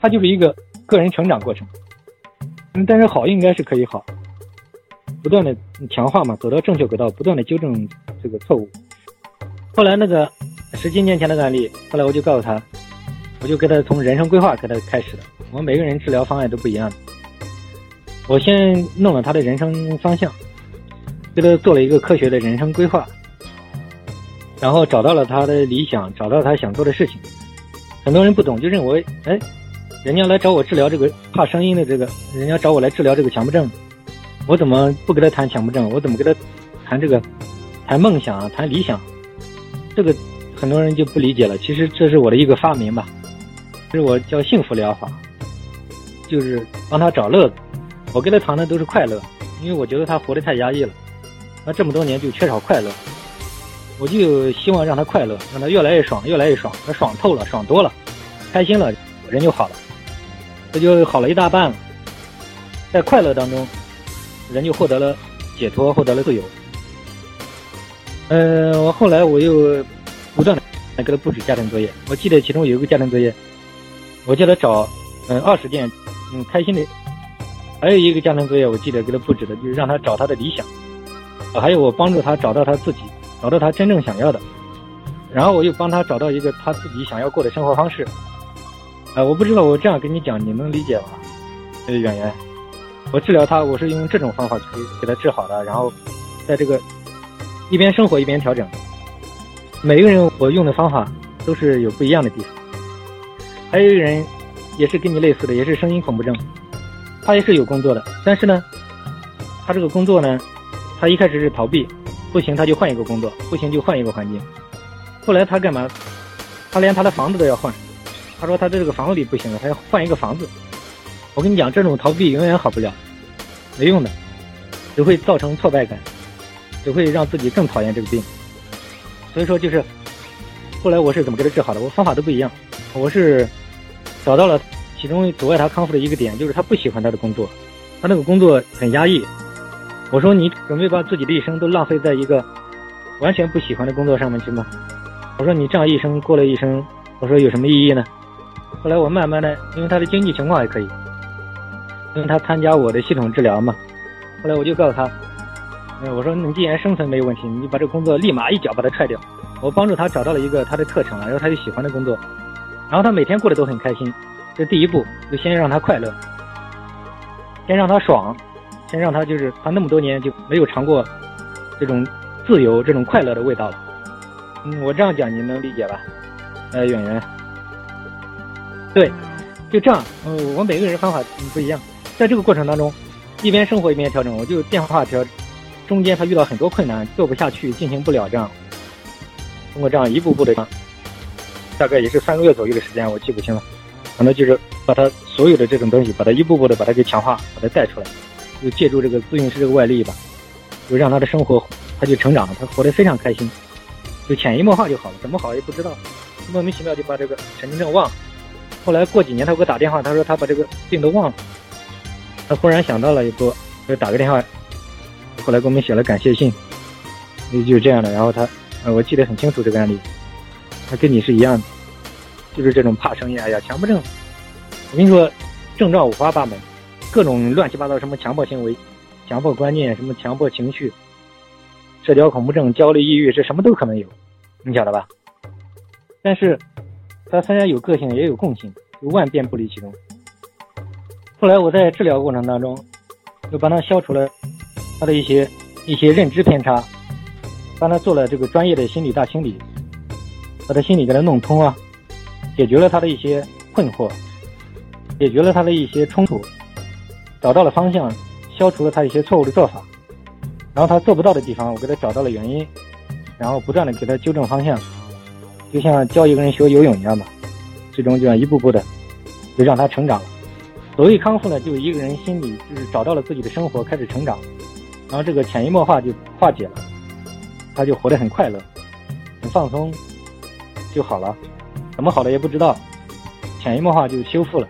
它就是一个个人成长过程。嗯，但是好应该是可以好，不断的强化嘛，走到正确轨道，不断的纠正这个错误。后来那个十七年前的案例，后来我就告诉他，我就给他从人生规划给他开始的。我们每个人治疗方案都不一样的。我先弄了他的人生方向，给他做了一个科学的人生规划，然后找到了他的理想，找到他想做的事情。很多人不懂，就认为，哎，人家来找我治疗这个怕声音的这个，人家找我来治疗这个强迫症，我怎么不跟他谈强迫症？我怎么跟他谈这个谈梦想啊、谈理想？这个很多人就不理解了。其实这是我的一个发明吧，这是我叫幸福疗法，就是帮他找乐子。我跟他谈的都是快乐，因为我觉得他活得太压抑了，他这么多年就缺少快乐，我就希望让他快乐，让他越来越爽，越来越爽，他爽透了，爽多了，开心了，人就好了，这就好了一大半了。在快乐当中，人就获得了解脱，获得了自由。嗯，我后来我又不断的给他布置家庭作业，我记得其中有一个家庭作业，我叫他找嗯二十件嗯开心的。还有一个家庭作业，我记得给他布置的，就是让他找他的理想，还有我帮助他找到他自己，找到他真正想要的，然后我又帮他找到一个他自己想要过的生活方式。啊，我不知道我这样跟你讲，你能理解吗？呃，演员，我治疗他，我是用这种方法去给他治好的，然后在这个一边生活一边调整。每个人我用的方法都是有不一样的地方。还有一个人也是跟你类似的，也是声音恐怖症。他也是有工作的，但是呢，他这个工作呢，他一开始是逃避，不行他就换一个工作，不行就换一个环境。后来他干嘛？他连他的房子都要换。他说他在这个房子里不行了，他要换一个房子。我跟你讲，这种逃避永远好不了，没用的，只会造成挫败感，只会让自己更讨厌这个病。所以说，就是后来我是怎么给他治好的？我方法都不一样，我是找到了。其中阻碍他康复的一个点，就是他不喜欢他的工作，他那个工作很压抑。我说你准备把自己的一生都浪费在一个完全不喜欢的工作上面去吗？我说你这样一生过了一生，我说有什么意义呢？后来我慢慢的，因为他的经济情况还可以，因为他参加我的系统治疗嘛。后来我就告诉他，嗯，我说你既然生存没有问题，你把这工作立马一脚把它踹掉。我帮助他找到了一个他的特长，然后他就喜欢的工作，然后他每天过得都很开心。这第一步就先让他快乐，先让他爽，先让他就是他那么多年就没有尝过这种自由、这种快乐的味道了。嗯，我这样讲你能理解吧？呃，演员，对，就这样。嗯，我每个人方法不一样，在这个过程当中，一边生活一边调整，我就变化调，中间他遇到很多困难，做不下去，进行不了这样，通过这样一步步的，大概也是三个月左右的时间，我记不清了。可能就是把他所有的这种东西，把它一步步的把它给强化，把它带出来，就借助这个咨询师这个外力吧，就让他的生活他就成长了，他活得非常开心，就潜移默化就好了，怎么好也不知道，莫名其妙就把这个神经症忘了。后来过几年他给我打电话，他说他把这个病都忘了，他忽然想到了，一波就打个电话，后来给我们写了感谢信，也就是这样的。然后他，我记得很清楚这个案例，他跟你是一样的。就是这种怕声音，哎呀，强迫症，我跟你说，症状五花八门，各种乱七八糟，什么强迫行为、强迫观念，什么强迫情绪、社交恐怖症、焦虑、抑郁，这什么都可能有，你晓得吧？但是，他虽然有个性，也有共性，就万变不离其宗。后来我在治疗过程当中，就帮他消除了他的一些一些认知偏差，帮他做了这个专业的心理大清理，把他心理给他弄通啊。解决了他的一些困惑，解决了他的一些冲突，找到了方向，消除了他一些错误的做法，然后他做不到的地方，我给他找到了原因，然后不断的给他纠正方向，就像教一个人学游泳一样嘛，最终就要一步步的，就让他成长了。所谓康复呢，就一个人心里就是找到了自己的生活，开始成长，然后这个潜移默化就化解了，他就活得很快乐，很放松，就好了。怎么好的也不知道，潜移默化就修复了。